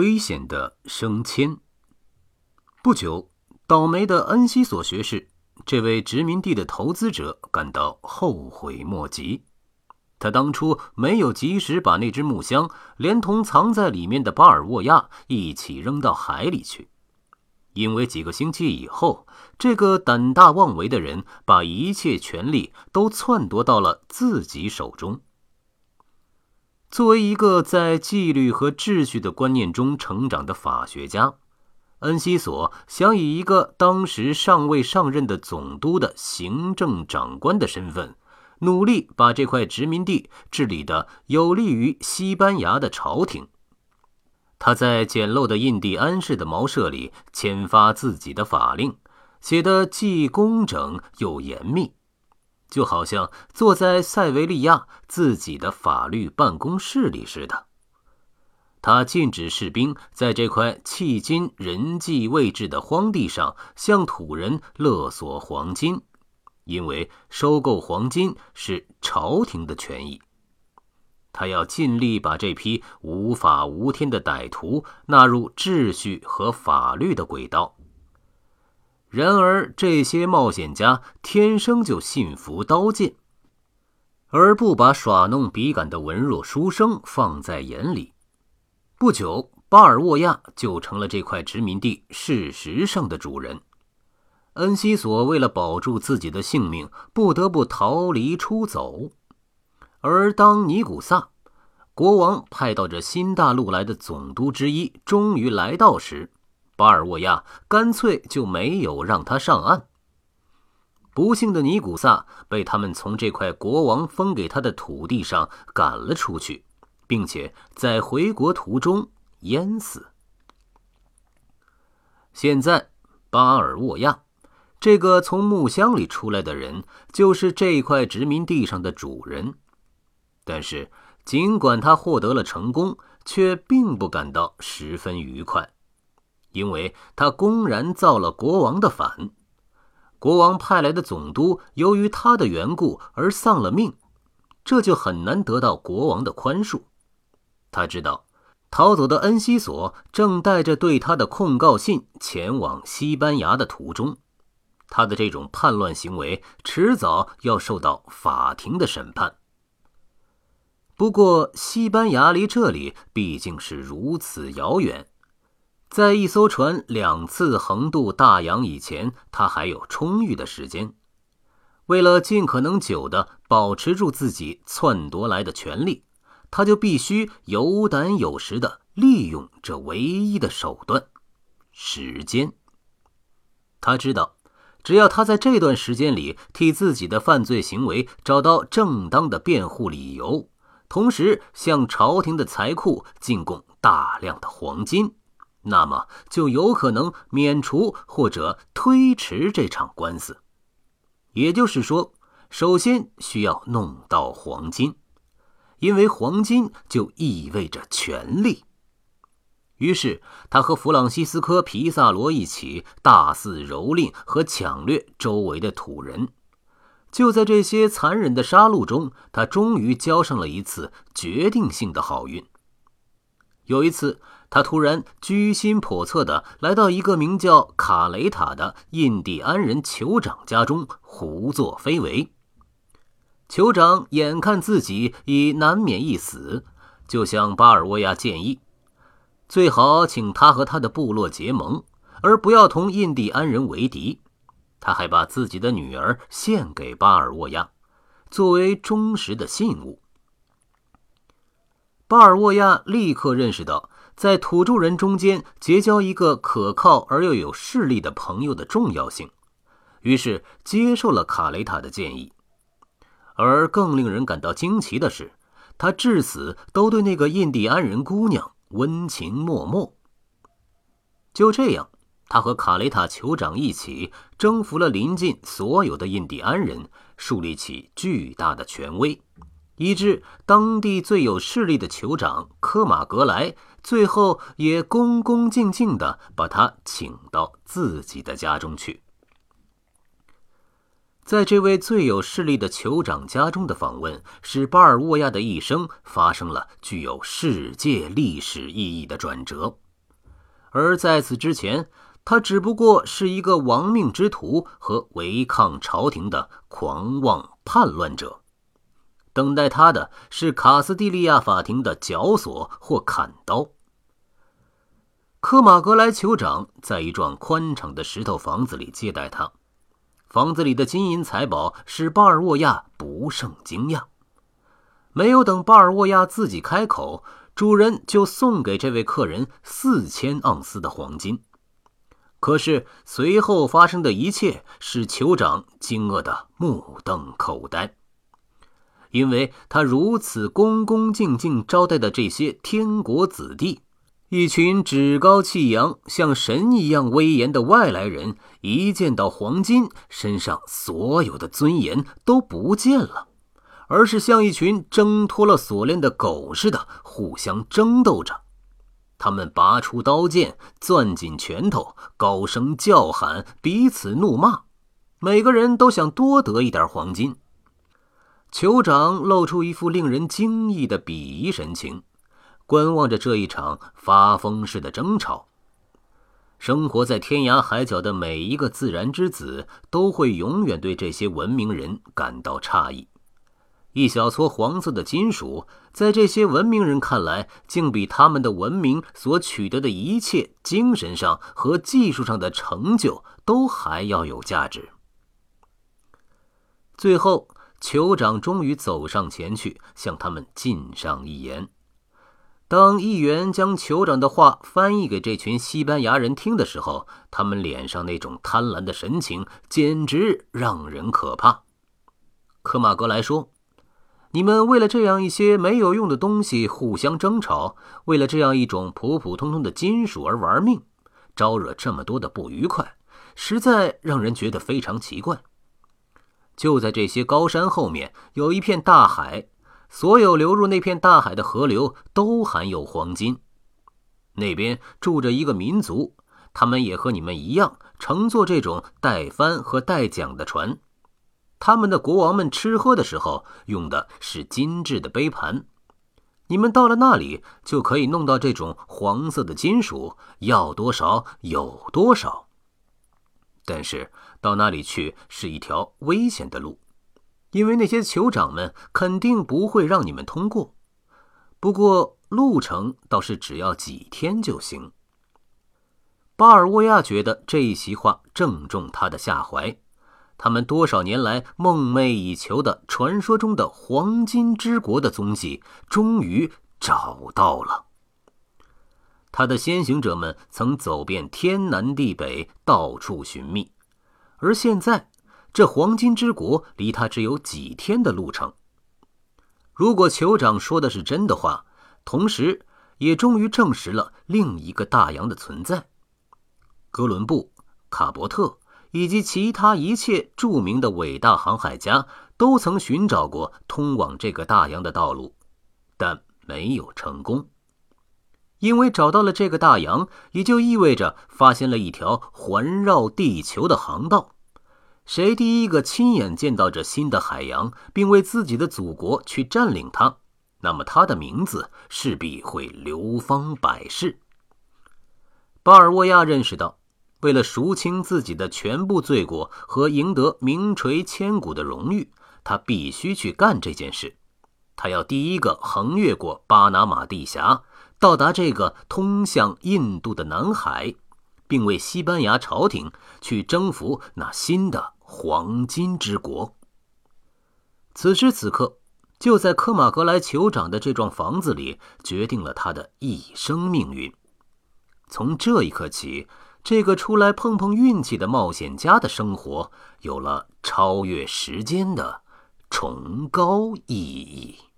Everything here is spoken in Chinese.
危险的升迁。不久，倒霉的恩西索学士，这位殖民地的投资者感到后悔莫及。他当初没有及时把那只木箱连同藏在里面的巴尔沃亚一起扔到海里去，因为几个星期以后，这个胆大妄为的人把一切权力都篡夺到了自己手中。作为一个在纪律和秩序的观念中成长的法学家，恩西索想以一个当时尚未上任的总督的行政长官的身份。努力把这块殖民地治理的有利于西班牙的朝廷。他在简陋的印第安式的茅舍里签发自己的法令，写得既工整又严密，就好像坐在塞维利亚自己的法律办公室里似的。他禁止士兵在这块迄今人迹未至的荒地上向土人勒索黄金。因为收购黄金是朝廷的权益，他要尽力把这批无法无天的歹徒纳入秩序和法律的轨道。然而，这些冒险家天生就信服刀剑，而不把耍弄笔杆的文弱书生放在眼里。不久，巴尔沃亚就成了这块殖民地事实上的主人。恩西索为了保住自己的性命，不得不逃离出走。而当尼古萨国王派到这新大陆来的总督之一终于来到时，巴尔沃亚干脆就没有让他上岸。不幸的尼古萨被他们从这块国王分给他的土地上赶了出去，并且在回国途中淹死。现在，巴尔沃亚。这个从木箱里出来的人，就是这块殖民地上的主人。但是，尽管他获得了成功，却并不感到十分愉快，因为他公然造了国王的反。国王派来的总督由于他的缘故而丧了命，这就很难得到国王的宽恕。他知道，逃走的恩西索正带着对他的控告信前往西班牙的途中。他的这种叛乱行为迟早要受到法庭的审判。不过，西班牙离这里毕竟是如此遥远，在一艘船两次横渡大洋以前，他还有充裕的时间。为了尽可能久的保持住自己篡夺来的权利，他就必须有胆有识的利用这唯一的手段——时间。他知道。只要他在这段时间里替自己的犯罪行为找到正当的辩护理由，同时向朝廷的财库进贡大量的黄金，那么就有可能免除或者推迟这场官司。也就是说，首先需要弄到黄金，因为黄金就意味着权力。于是，他和弗朗西斯科·皮萨罗一起大肆蹂躏和抢掠周围的土人。就在这些残忍的杀戮中，他终于交上了一次决定性的好运。有一次，他突然居心叵测地来到一个名叫卡雷塔的印第安人酋长家中，胡作非为。酋长眼看自己已难免一死，就向巴尔沃亚建议。最好请他和他的部落结盟，而不要同印第安人为敌。他还把自己的女儿献给巴尔沃亚，作为忠实的信物。巴尔沃亚立刻认识到，在土著人中间结交一个可靠而又有势力的朋友的重要性，于是接受了卡雷塔的建议。而更令人感到惊奇的是，他至死都对那个印第安人姑娘。温情脉脉。就这样，他和卡雷塔酋长一起征服了邻近所有的印第安人，树立起巨大的权威，以致当地最有势力的酋长科马格莱最后也恭恭敬敬地把他请到自己的家中去。在这位最有势力的酋长家中的访问，使巴尔沃亚的一生发生了具有世界历史意义的转折。而在此之前，他只不过是一个亡命之徒和违抗朝廷的狂妄叛乱者。等待他的是卡斯蒂利亚法庭的绞索或砍刀。科马格莱酋长在一幢宽敞的石头房子里接待他，房子里的金银财宝使巴尔沃亚不胜惊讶。没有等巴尔沃亚自己开口，主人就送给这位客人四千盎司的黄金。可是随后发生的一切使酋长惊愕的目瞪口呆。因为他如此恭恭敬敬招待的这些天国子弟，一群趾高气扬、像神一样威严的外来人，一见到黄金，身上所有的尊严都不见了，而是像一群挣脱了锁链的狗似的互相争斗着。他们拔出刀剑，攥紧拳头，高声叫喊，彼此怒骂，每个人都想多得一点黄金。酋长露出一副令人惊异的鄙夷神情，观望着这一场发疯式的争吵。生活在天涯海角的每一个自然之子都会永远对这些文明人感到诧异。一小撮黄色的金属，在这些文明人看来，竟比他们的文明所取得的一切精神上和技术上的成就都还要有价值。最后。酋长终于走上前去，向他们进上一言。当议员将酋长的话翻译给这群西班牙人听的时候，他们脸上那种贪婪的神情简直让人可怕。科马格莱说：“你们为了这样一些没有用的东西互相争吵，为了这样一种普普通通的金属而玩命，招惹这么多的不愉快，实在让人觉得非常奇怪。”就在这些高山后面，有一片大海，所有流入那片大海的河流都含有黄金。那边住着一个民族，他们也和你们一样，乘坐这种带帆和带桨的船。他们的国王们吃喝的时候用的是精致的杯盘。你们到了那里，就可以弄到这种黄色的金属，要多少有多少。但是。到那里去是一条危险的路，因为那些酋长们肯定不会让你们通过。不过路程倒是只要几天就行。巴尔沃亚觉得这一席话正中他的下怀，他们多少年来梦寐以求的传说中的黄金之国的踪迹终于找到了。他的先行者们曾走遍天南地北，到处寻觅。而现在，这黄金之国离他只有几天的路程。如果酋长说的是真的话，同时也终于证实了另一个大洋的存在。哥伦布、卡伯特以及其他一切著名的伟大航海家都曾寻找过通往这个大洋的道路，但没有成功。因为找到了这个大洋，也就意味着发现了一条环绕地球的航道。谁第一个亲眼见到这新的海洋，并为自己的祖国去占领它，那么他的名字势必会流芳百世。巴尔沃亚认识到，为了赎清自己的全部罪过和赢得名垂千古的荣誉，他必须去干这件事。他要第一个横越过巴拿马地峡。到达这个通向印度的南海，并为西班牙朝廷去征服那新的黄金之国。此时此刻，就在科马格莱酋长的这幢房子里，决定了他的一生命运。从这一刻起，这个出来碰碰运气的冒险家的生活有了超越时间的崇高意义。